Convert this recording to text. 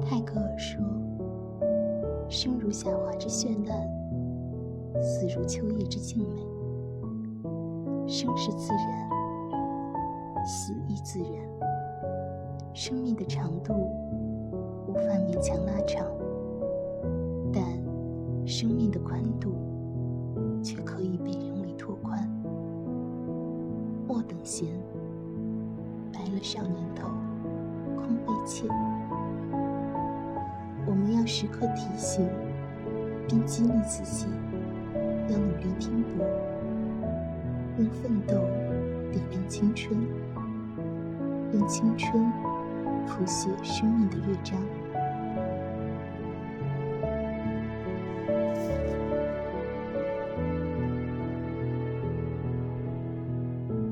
泰戈尔说：“生如夏花之绚烂，死如秋叶之静美。生是自然，死亦自然。生命的长度无法勉强拉长，但生命的宽度却可以被人为拓宽。莫等闲，白了少年头，空悲切。”要时刻提醒，并激励自己，要努力拼搏，用奋斗点亮青春，用青春谱写生命的乐章。